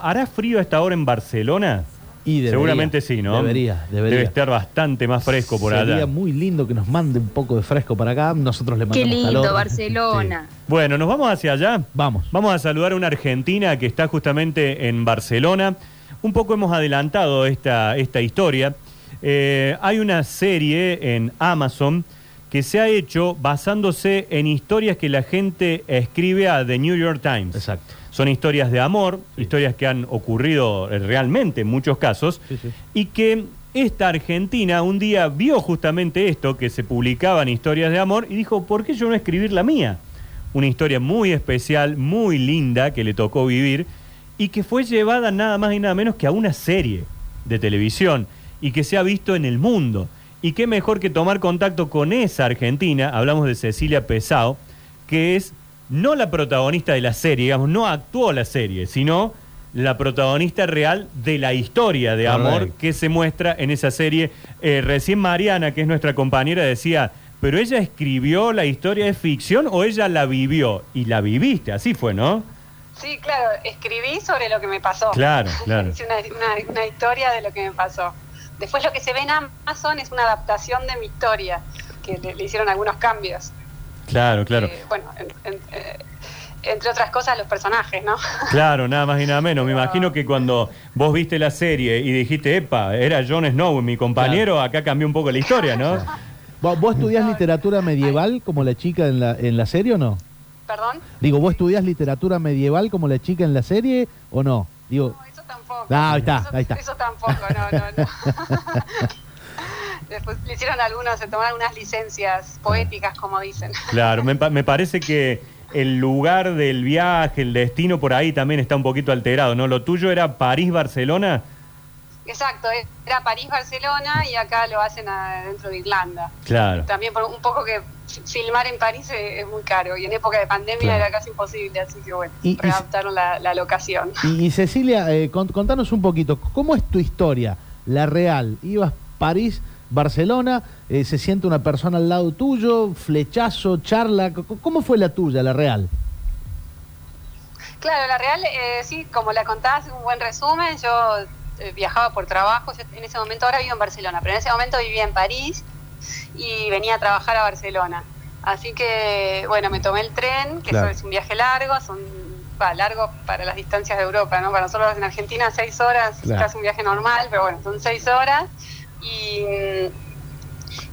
¿Hará frío a esta hora en Barcelona? Y debería, Seguramente sí, ¿no? Debería, debería. Debe estar bastante más fresco por Sería allá. muy lindo que nos mande un poco de fresco para acá. Nosotros le Qué mandamos lindo, calor. Barcelona. Bueno, nos vamos hacia allá. Vamos. Vamos a saludar a una argentina que está justamente en Barcelona. Un poco hemos adelantado esta, esta historia. Eh, hay una serie en Amazon que se ha hecho basándose en historias que la gente escribe a The New York Times. Exacto. Son historias de amor, historias que han ocurrido eh, realmente en muchos casos, Sí, sí. y que esta Argentina un día vio justamente esto, que se publicaban historias de amor, y dijo, ¿por qué yo no escribir la mía? Una historia muy especial, muy linda, que le tocó vivir, y que fue llevada nada más y nada menos que a una serie de televisión, y que se ha visto en el mundo. Y qué mejor que tomar contacto con esa Argentina, hablamos de Cecilia Pesao, que es no la protagonista de la serie, digamos, no actuó la serie, sino la protagonista real de la historia de amor que se muestra en esa serie. Eh, recién Mariana, que es nuestra compañera, decía, pero ella escribió la historia de ficción o ella la vivió y la viviste, así fue, ¿no? Sí, claro, escribí sobre lo que me pasó. Claro, claro. Hice una, una- una historia de lo que me pasó. Después lo que se ve en Amazon es una adaptación de mi historia, que le, le hicieron algunos cambios. Claro, claro. Eh, bueno, en- en- eh, entre otras cosas los personajes, ¿no? Claro, nada más y nada menos. Me imagino que cuando vos viste la serie y dijiste, epa, era Jon Snow, mi compañero, acá cambió un poco la historia, ¿no? ¿Vos, vos estudiás literatura medieval como la chica en la, en la serie o no? Perdón. Digo, ¿vos estudiás literatura medieval como la chica en la serie o no? Digo, No, eso tampoco. Ah, ahí está, eso, ahí está. Eso tampoco, no, no, no. Después le hicieron algunos, se tomaron unas licencias poéticas, como dicen. Claro, me, pa- me parece que el lugar del viaje, el destino por ahí también está un poquito alterado, ¿no? Lo tuyo era París-Barcelona. Exacto, era París-Barcelona y acá lo hacen a- dentro de Irlanda. Claro. También por un poco que filmar en París es, es muy caro y en época de pandemia Claro. era casi imposible, así que bueno, Y- y- readaptaron la, la locación. y, y Cecilia, eh, con- contanos un poquito, ¿cómo es tu historia? La real. Ibas París, Barcelona, eh, se siente una persona al lado tuyo, flechazo, charla. ¿Cómo fue la tuya, la real? Claro, la real, eh, sí, como la contás, un buen resumen, yo eh, viajaba por trabajo, yo en ese momento ahora vivo en Barcelona, pero en ese momento vivía en París y venía a trabajar a Barcelona. Así que, bueno, me tomé el tren, que Claro. eso es un viaje largo, son va, largo para las distancias de Europa, ¿no? Para nosotros en Argentina seis horas, Claro. casi un viaje normal, pero bueno, son seis horas. Y,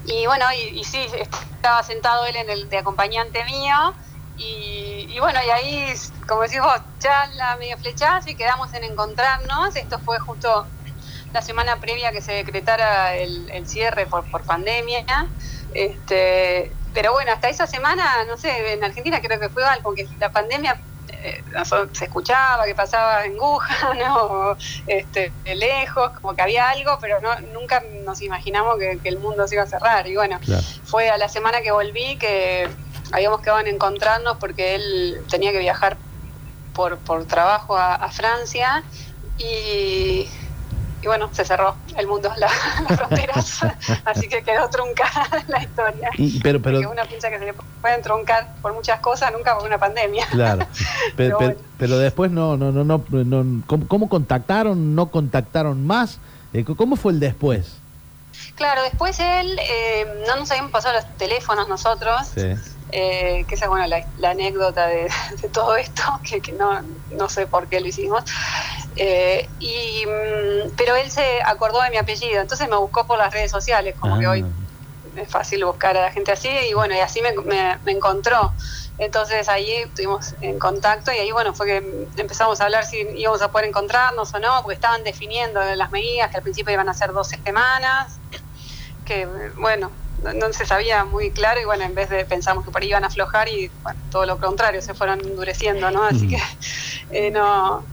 y bueno, y, y sí, estaba sentado él en el de acompañante mío. Y, y bueno, y ahí, como decís vos, charla, medio flechazo y quedamos en encontrarnos. Esto fue justo la semana previa que se decretara el, el cierre por, por pandemia. Este, pero bueno, hasta esa semana, no sé, en Argentina creo que fue algo, que la pandemia eh, se escuchaba que pasaba en Wuhan o este, lejos, como que había algo, pero no, nunca nos imaginamos que, que el mundo se iba a cerrar. Y bueno, Claro. fue a la semana que volví que habíamos quedado en encontrarnos porque él tenía que viajar por, por trabajo a, a Francia y, y bueno, se cerró el mundo, la- las fronteras, así que quedó truncada la historia. Y, pero, pero, Porque uno piensa que se pueden truncar por muchas cosas, nunca por una pandemia. claro. Pero, Pero pero, bueno. pero después no, no, no, no, no- ¿cómo, cómo contactaron? ¿No contactaron más? Eh, ¿Cómo fue el después? Claro, después él, eh, no nos habíamos pasado los teléfonos nosotros, eh, que esa es bueno, la, la anécdota de, de todo esto, que, que no, no sé por qué lo hicimos. Eh, y, mm, pero él se acordó de mi apellido, entonces me buscó por las redes sociales, como que Ah. hoy es fácil buscar a la gente así, y bueno, y así me, me- me encontró. Entonces ahí estuvimos en contacto y ahí bueno, fue que empezamos a hablar si íbamos a poder encontrarnos o no, porque estaban definiendo las medidas, que al principio iban a ser dos semanas, que bueno, no, no se sabía muy claro y bueno, en vez de pensamos que por ahí iban a aflojar y bueno, todo lo contrario, se fueron endureciendo, ¿no? Así Mm. que eh, no,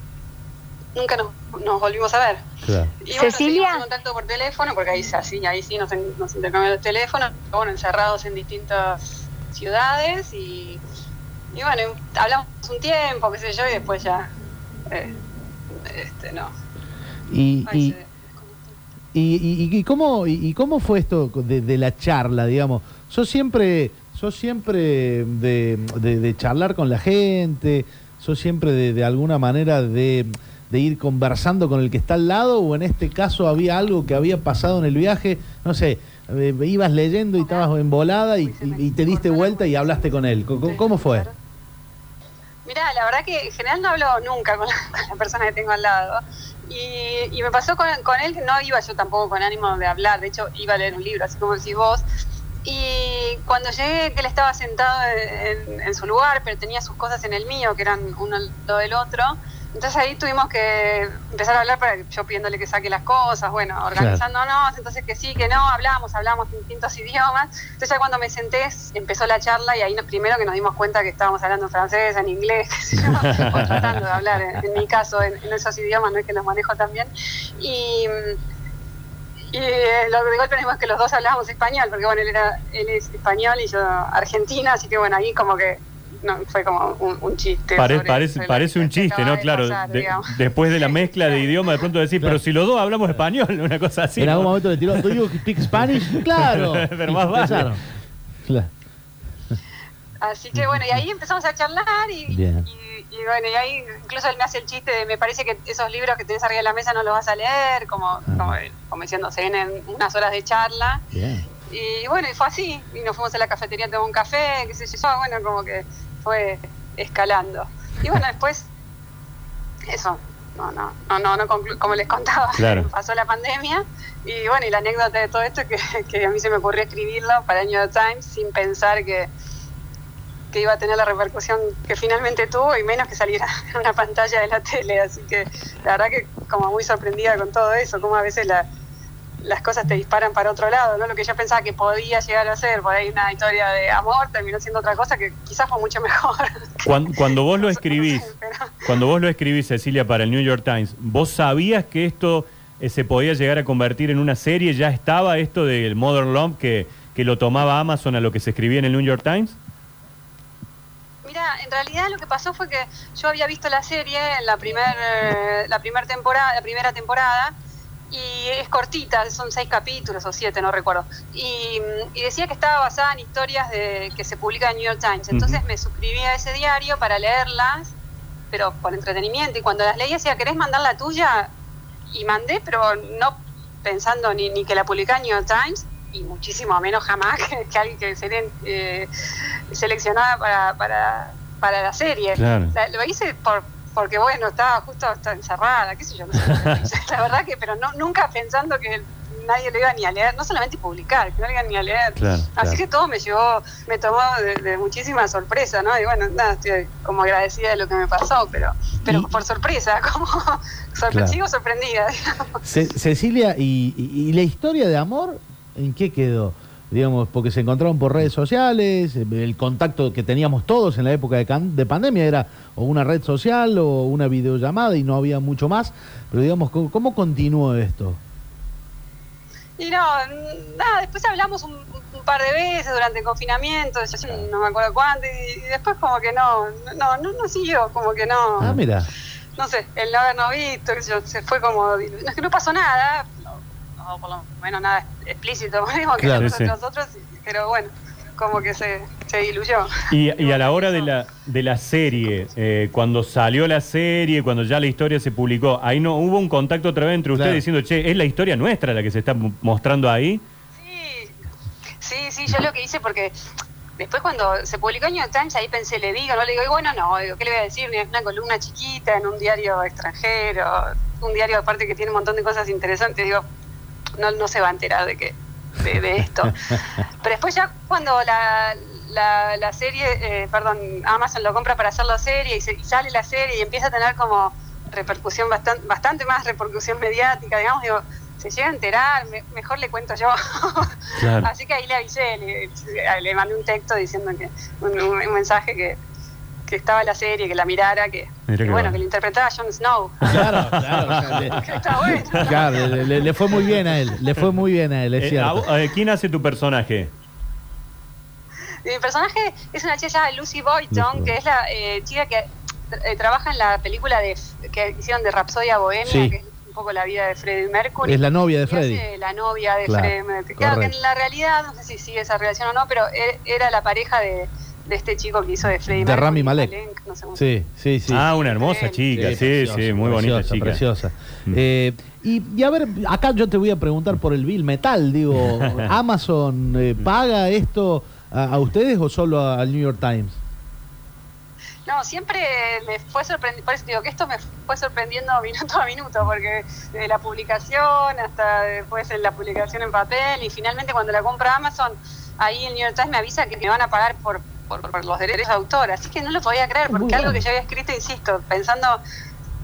nunca nos, nos volvimos a ver. Claro. Y bueno, Cecilia. en contacto por teléfono, porque ahí, así, ahí sí nos, nos intercambiamos el teléfono, bueno, encerrados en distintas ciudades y, y bueno, hablamos un tiempo, qué sé yo, y después ya, eh, este, no. Y, Ahí y, se desconectó. y, y- y cómo, y, y cómo fue esto de, de la charla, digamos? ¿Sos siempre, sos siempre de, de- de charlar con la gente? ¿Sos siempre de, de alguna manera de, de ir conversando con el que está al lado o en este caso había algo que había pasado en el viaje, no sé, eh, ibas leyendo y estabas embolada y, y- te diste vuelta y hablaste con él. ¿Cómo, fue? Mirá, la verdad que en general no hablo nunca con la, persona que tengo al lado. Y, me pasó con, con él que no iba yo tampoco con ánimo de hablar, de hecho iba a leer un libro, así como decís vos. Y cuando llegué, que él estaba sentado en, en su lugar, pero tenía sus cosas en el mío, que eran uno al lado del otro. Entonces ahí tuvimos que empezar a hablar para yo pidiéndole que saque las cosas, bueno, organizándonos, entonces que sí, que no, hablamos, hablamos en distintos idiomas. Entonces ya cuando me senté empezó la charla y ahí no- primero que nos dimos cuenta que estábamos hablando en francés, en inglés, qué sé yo, o tratando de hablar, en, en mi caso, en, en esos idiomas, no es que los manejo también. Y, y eh, lo de golpe nos dimos que los dos hablábamos español, porque bueno, él, era, él es español y yo argentina, así que bueno, ahí como que no, fue como un, un chiste. Pare- sobre- parece sobre parece un te chiste, ¿no? de Claro, pasar, de- digamos. después de la mezcla de idiomas, de pronto decir, Claro. pero si los dos hablamos español, una cosa así. en algún ¿no? momento le tiró, ¿do you speak Spanish? Claro. Pero más vale. Claro. Así que bueno, y ahí empezamos a charlar y, Bien. y, y bueno, y ahí incluso él me hace el chiste de me parece que esos libros que tenés arriba de la mesa no los vas a leer, como, como, como diciendo, se vienen unas horas de charla. Bien. Y bueno, y fue así, y nos fuimos a la cafetería a tomar un café, qué sé yo, bueno, como que fue escalando. Y bueno, después, eso, no, no, no, no, no conclu- como les contaba, Claro. pasó la pandemia, y bueno, y la anécdota de todo esto es que, que a mí se me ocurrió escribirlo para el New York Times sin pensar que, que iba a tener la repercusión que finalmente tuvo y menos que saliera en una pantalla de la tele, así que la verdad que como muy sorprendida con todo eso, como a veces la, las cosas te disparan para otro lado, ¿no? Lo que yo pensaba que podía llegar a ser, por ahí una historia de amor, terminó siendo otra cosa que quizás fue mucho mejor. Cuando, cuando vos lo escribís, cuando vos lo escribís, Cecilia, para el New York Times, ¿vos sabías que esto eh, se podía llegar a convertir en una serie? ¿Ya estaba esto del Modern Love que, que lo tomaba Amazon a lo que se escribía en el New York Times? Mira, en realidad lo que pasó fue que yo había visto la serie en la primer, eh, la primer temporada, la primera temporada, y es cortita, son seis capítulos o siete, no recuerdo. Y, y decía que estaba basada en historias de, que se publican en New York Times. Entonces me suscribí a ese diario para leerlas, pero por entretenimiento. Y cuando las leí decía, ¿querés mandar la tuya? Y mandé, pero no pensando ni, ni que la publicara en New York Times, y muchísimo menos jamás que, que alguien que sería eh, seleccionada para, para, para la serie. Claro. La- lo hice por porque bueno, estaba justo estaba encerrada, qué sé yo, no sé, la verdad que, pero no, nunca pensando que nadie lo iba ni a leer, no solamente publicar, que no lo iban ni a leer. Claro, Así claro. que todo me llevó, me tomó de, de muchísima sorpresa, ¿no? Y bueno, nada, estoy como agradecida de lo que me pasó, pero pero Y- por sorpresa, como sorpre- Claro. sigo sorprendida, digamos. Ce- Cecilia, y, y- y la historia de amor en qué quedó? Digamos, porque se encontraron por redes sociales, eh, el contacto que teníamos todos en la época de, can- de pandemia era o una red social o una videollamada y no había mucho más, pero digamos, ¿cómo, cómo continuó esto? Y no, nada, después hablamos un, un par de veces durante el confinamiento, yo no me acuerdo cuánto, y, y después como que no, no, no, no siguió, como que no. Ah, mira, no sé, el no habernos visto, se fue como, no es que no pasó nada, o por lo menos nada explícito, que Claro, sí. nosotros, pero bueno, como que se, se diluyó. Y, y a la hora de la, de la serie, eh, cuando salió la serie, cuando ya la historia se publicó, ahí no hubo un contacto otra vez entre ustedes Claro. diciendo, che, es la historia nuestra la que se está mo- mostrando ahí. Sí, sí, sí, yo lo que hice porque después cuando se publicó New York Times ahí pensé, le digo, no le digo, y bueno, no, digo, ¿qué le voy a decir? Es una columna chiquita en un diario extranjero, un diario aparte que tiene un montón de cosas interesantes, digo, no, no se va a enterar de que de, de esto. Pero después ya cuando la, la, la serie, eh, perdón, Amazon lo compra para hacer la serie y, se- y sale la serie y empieza a tener como repercusión bastante, bastante más repercusión mediática, digamos, digo, se llega a enterar, me- mejor le cuento yo. Claro. Así que ahí le avisé, le, le mandé un texto diciendo que un mensaje que, que estaba la serie, que la mirara, que, bueno, que lo interpretaba Jon Snow. claro, claro. que está bueno. ¿no? Claro, le, le- le fue muy bien a él, le fue muy bien a él, es Eh, a cierto. vos- eh, ¿Quién hace tu personaje? Mi personaje es una chica llamada Lucy Boyton, que es la eh, chica que eh, trabaja en la película de que hicieron de Rapsodia Bohemia, Sí. que es un poco la vida de Freddie Mercury. Es la novia de hace la novia de Claro, Freddie Mercury. Claro que en la realidad, no sé si sigue esa relación o no, pero er- era la pareja de, de este chico que hizo de Freddy De Rami Malek. no sé cómo- Sí, sí, sí. Ah, una hermosa chica, sí, sí, preciosa, muy bonita preciosa, chica. Preciosa. Mm. Eh, y, y a ver, acá yo te voy a preguntar por el Bill Metal. Digo, ¿Amazon eh, paga esto a, a ustedes o solo al New York Times? No, siempre me fue sorprendiendo, por eso digo que esto me fue sorprendiendo minuto a minuto, porque desde la publicación hasta después en la publicación en papel y finalmente cuando la compra Amazon, ahí el New York Times me avisa que me van a pagar por, por, por los derechos de autor, así que no lo podía creer, Muy porque algo que yo había escrito, insisto, pensando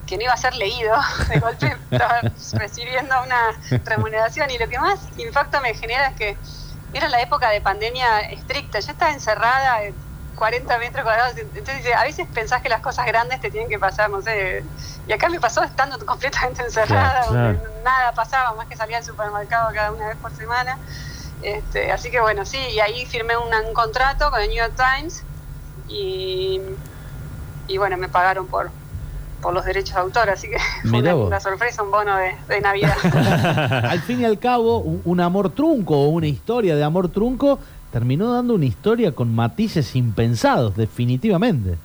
que no iba a ser leído, de golpe estaba recibiendo una remuneración y lo que más impacto me genera es que era la época de pandemia estricta, yo estaba encerrada en 40 metros cuadrados, entonces a veces pensás que las cosas grandes te tienen que pasar, no sé, y acá me pasó estando completamente encerrada, Claro, nada pasaba, más que salía al supermercado cada una vez por semana, este, así que bueno, sí, y ahí firmé un, un contrato con el New York Times y, y bueno, me pagaron por por los derechos de autor, así que fue una sorpresa, un bono de, de Navidad. al fin y al cabo, un, un amor trunco o una historia de amor trunco terminó dando una historia con matices impensados, definitivamente.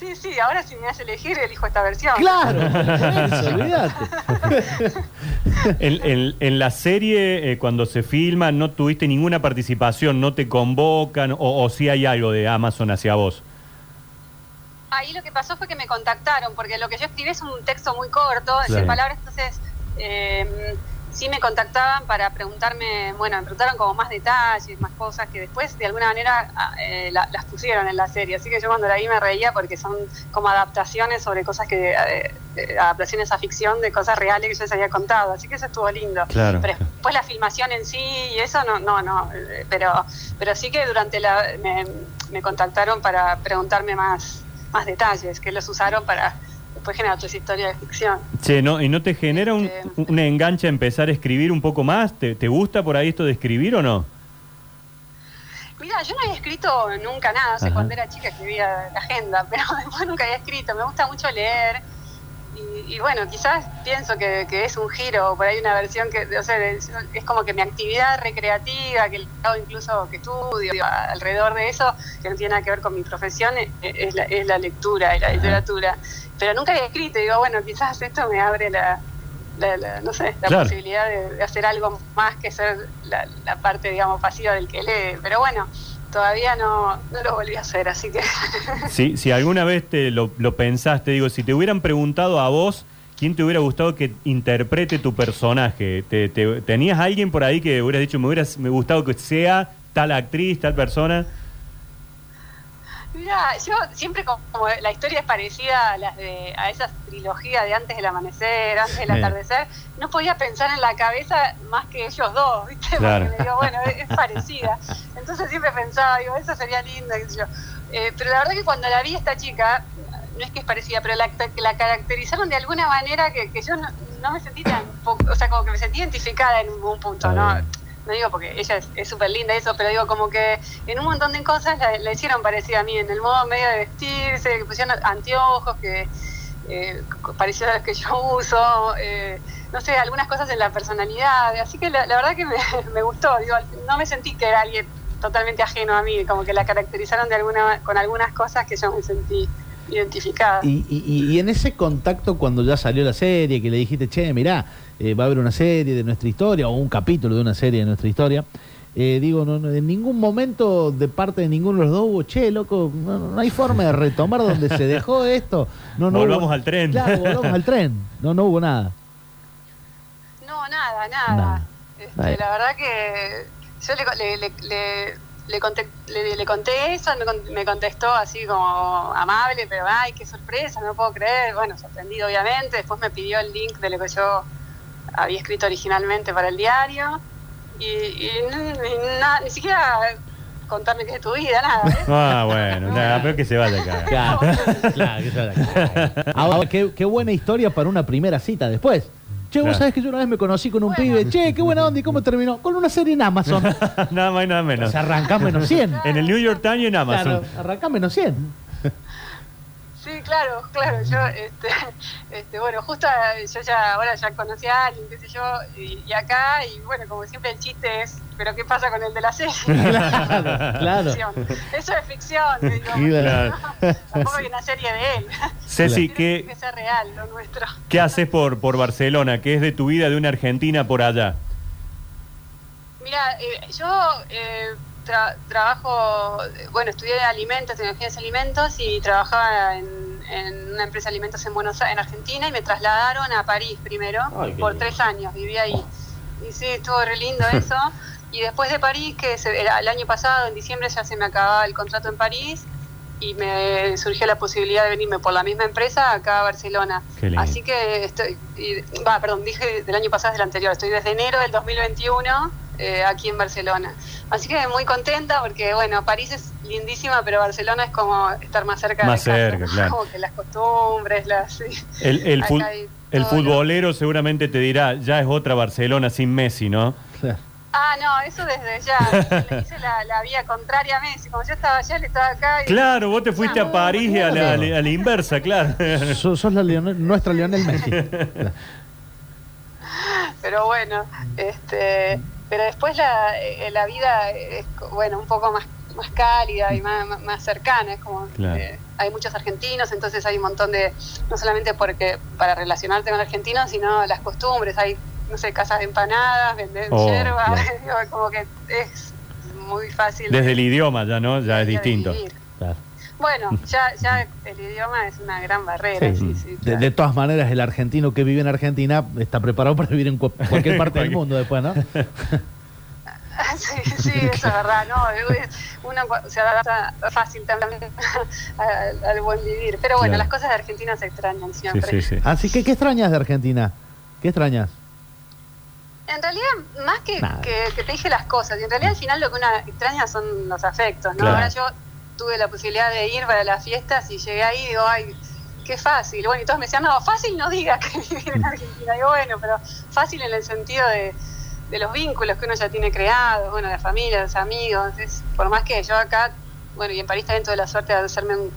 Sí, sí, ahora si me hace elegir, elijo esta versión. Claro, eso, olvídate. En, en- en la serie, eh, cuando se filma, no tuviste ninguna participación, no te convocan, o, o si hay algo de Amazon hacia vos. Ahí lo que pasó fue que me contactaron, porque lo que yo escribí es un texto muy corto, de Claro. 100 palabras, entonces eh, sí me contactaban para preguntarme, bueno, me preguntaron como más detalles, más cosas que después de alguna manera ah, eh, la- las pusieron en la serie. Así que yo cuando la vi me reía porque son como adaptaciones sobre cosas que, eh, eh, adaptaciones a ficción de cosas reales que yo les había contado. Así que eso estuvo lindo. Claro. Pero después la filmación en sí y eso no, no, no. eh, Pero, pero sí que durante la me, me contactaron para preguntarme más, más detalles, que los usaron para después generar otra historia de ficción. Che, ¿no, ¿y no te genera un, Este- un enganche a empezar a escribir un poco más? ¿Te, te gusta por ahí esto de escribir o no? Mira, yo no había escrito nunca nada, o sea, cuando era chica escribía la agenda, pero después nunca había escrito, me gusta mucho leer. Y, y bueno, quizás pienso que, que es un giro, por ahí una versión que, o sea, es, es como que mi actividad recreativa, que hago incluso que estudio alrededor de eso, que no tiene nada que ver con mi profesión, es, es la, es la lectura y la Ajá. Pero nunca había escrito, y digo, bueno, quizás esto me abre la, la- la- no sé, la Claro. posibilidad de, de hacer algo más que ser la, la parte, digamos, pasiva del que lee. Pero bueno, todavía no, no lo volví a hacer, así que... Si, si alguna vez te lo, lo pensaste, digo, si te hubieran preguntado a vos, ¿quién te hubiera gustado que interprete tu personaje? ¿Te, te- tenías alguien por ahí que hubieras dicho, me hubiera me gustado que sea tal actriz, tal persona? Mira, yo siempre como, como la historia es parecida a las de a esas trilogías de antes del amanecer, antes del atardecer, no podía pensar en la cabeza más que ellos dos, ¿viste? Claro. Porque digo, bueno, es, es parecida. Entonces siempre pensaba, digo, eso sería lindo, qué sé yo. Eh, pero la verdad que cuando la vi a esta chica, no es que es parecida, pero la, la caracterizaron de alguna manera que, que yo no, no me sentí tan, o sea, como que me sentí identificada en un punto, ¿no? No digo porque ella es súper linda eso, pero digo como que en un montón de cosas la, hicieron parecida a mí, en el modo medio de vestirse, que pusieron anteojos que eh, parecidos a los que yo uso, eh, no sé, algunas cosas en la personalidad, así que la, la verdad que me, me gustó, digo, no me sentí que era alguien totalmente ajeno a mí, como que la caracterizaron de alguna con algunas cosas que yo me sentí identificada. Y, y- y en ese contacto cuando ya salió la serie, que le dijiste, che, mirá, eh, va a haber una serie de nuestra historia o un capítulo de una serie de nuestra historia, eh, digo, no, no, en ningún momento de parte de ninguno de los dos hubo, che, loco, no, no hay forma de retomar donde se dejó esto. No, no Volvamos hubo- al tren. Claro, volvamos al tren. No, no hubo nada. No, nada, nada. Nada. Este, la verdad que yo le, le, le, le, le conté, le, le conté eso, me, con- me contestó así como amable, pero ay, qué sorpresa, no lo puedo creer. Bueno, sorprendido obviamente. Después me pidió el link de lo que yo había escrito originalmente para el diario. Y, y n- ni, na- ni siquiera contarme qué es tu vida, nada. ¿eh? Ah, bueno, nada, pero que se vaya acá. Claro, claro, que se vaya acá. Ahora, qué, qué buena historia para una primera cita después. Che, vos Claro. sabés que yo una vez me conocí con un Bueno. pibe. Che, qué buena onda. ¿Y cómo terminó? Con una serie en Amazon. nada más y nada O menos. sea, arrancás menos 100. En el New York Times y en Amazon. Claro, arrancás menos 100. Sí, claro, claro. Yo, este, este, bueno, justo eh, yo ya ahora ya conocí a alguien, qué sé yo, y, y acá, y bueno, como siempre el chiste es, pero ¿qué pasa con el de la serie? Claro, claro. Ficción. Eso es ficción, digo, Claro. tampoco hay una serie de él. Ceci, Tiene que ¿qué, ser real lo nuestro. ¿qué haces por, por Barcelona? ¿Qué es de tu vida de una argentina por allá? Mira, eh, yo eh, tra- trabajo, bueno, estudié alimentos, tecnologías de alimentos y trabajaba en, en una empresa de alimentos en Buenos Aires, en Argentina, y me trasladaron a París primero Ay, por lindo. tres años, viví ahí. Y sí, estuvo re lindo eso. Y después de París, que se- era el año pasado, en diciembre, ya se me acababa el contrato en París y me surgió la posibilidad de venirme por la misma empresa acá a Barcelona. Así que estoy, y- va, perdón, dije del año pasado, es del anterior, estoy desde enero del 2021 eh, aquí en Barcelona. Así que muy contenta porque, bueno, París es lindísima, pero Barcelona es como estar más cerca Más de casa. cerca, claro. Como que las costumbres, las... sí. El, el, fut- el lo- futbolero seguramente te dirá, ya es otra Barcelona sin Messi, ¿no? Claro. Ah, no, eso desde ya. Le hice la, la vía contraria a Messi. Como yo estaba allá, él estaba acá. y- Claro, vos te fuiste a París y a la, a la- a la inversa, claro. Sos, sos la Leonel- nuestra Lionel Messi. pero bueno, este, pero después la, eh, la vida es bueno un poco más más cálida y más, más- cercana, es como Claro. eh, hay muchos argentinos, entonces hay un montón de, no solamente porque para relacionarte con argentinos, sino las costumbres, hay, no sé, casas de empanadas, venden Oh, yerba, claro. como que es muy fácil. Desde el idioma ya, ¿no? Ya es distinto. vivir. Bueno, ya, ya el idioma es una gran barrera, Sí. sí, sí, De, claro. de todas maneras, el argentino que vive en Argentina está preparado para vivir en cu- cualquier parte del mundo después, ¿no? Sí, sí, eso es verdad, ¿no? Uno se adapta fácil también al, al buen vivir. Pero bueno, Claro. las cosas de Argentina se extrañan siempre. sí, sí. Así que, ¿qué extrañas de Argentina? ¿Qué extrañas? En realidad, más que, que, que te dije las cosas, y en realidad al final lo que una extraña son los afectos, ¿no? Claro. Ahora yo tuve la posibilidad de ir para las fiestas y llegué ahí y digo, ay, qué fácil. Bueno, y todos me decían, no, fácil no digas que vivir en Argentina. Digo, bueno, pero fácil en el sentido de, de los vínculos que uno ya tiene creados, bueno, la familia, los amigos. Es, por más que yo acá, bueno, y en París también tuve la suerte de hacerme un,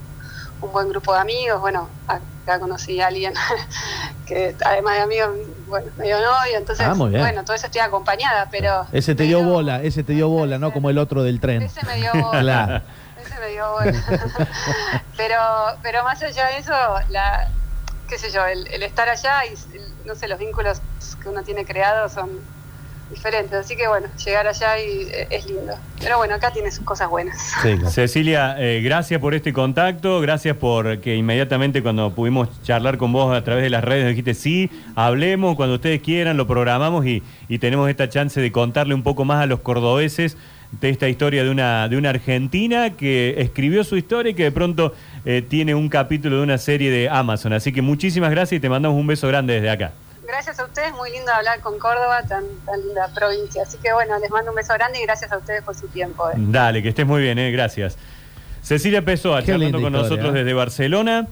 un buen grupo de amigos. Bueno, acá conocí a alguien que además de amigo, bueno, medio novio, entonces, Ah, bueno, todo eso estoy acompañada, pero... Ese te dio bola, ese te dio bola, ¿no? Como el otro del tren. Ese me dio bola. Claro. Pero, pero más allá de eso, la, qué sé yo, el, el estar allá y, el- no sé, los vínculos que uno tiene creados son diferentes. Así que bueno, llegar allá y, eh, es lindo. Pero bueno, acá tiene sus cosas buenas. Sí, claro. Cecilia, eh, gracias por este contacto, gracias por que inmediatamente cuando pudimos charlar con vos a través de las redes dijiste sí, hablemos cuando ustedes quieran, lo programamos y, y tenemos esta chance de contarle un poco más a los cordobeses de esta historia de una, de una argentina que escribió su historia y que de pronto eh, tiene un capítulo de una serie de Amazon. Así que muchísimas gracias y te mandamos un beso grande desde acá. Gracias a ustedes, muy lindo hablar con Córdoba, tan, tan linda provincia. Así que bueno, les mando un beso grande y gracias a ustedes por su tiempo. eh. Dale, que estés muy bien, eh, gracias. Cecilia Pessoa, charlando con historia, nosotros desde Barcelona.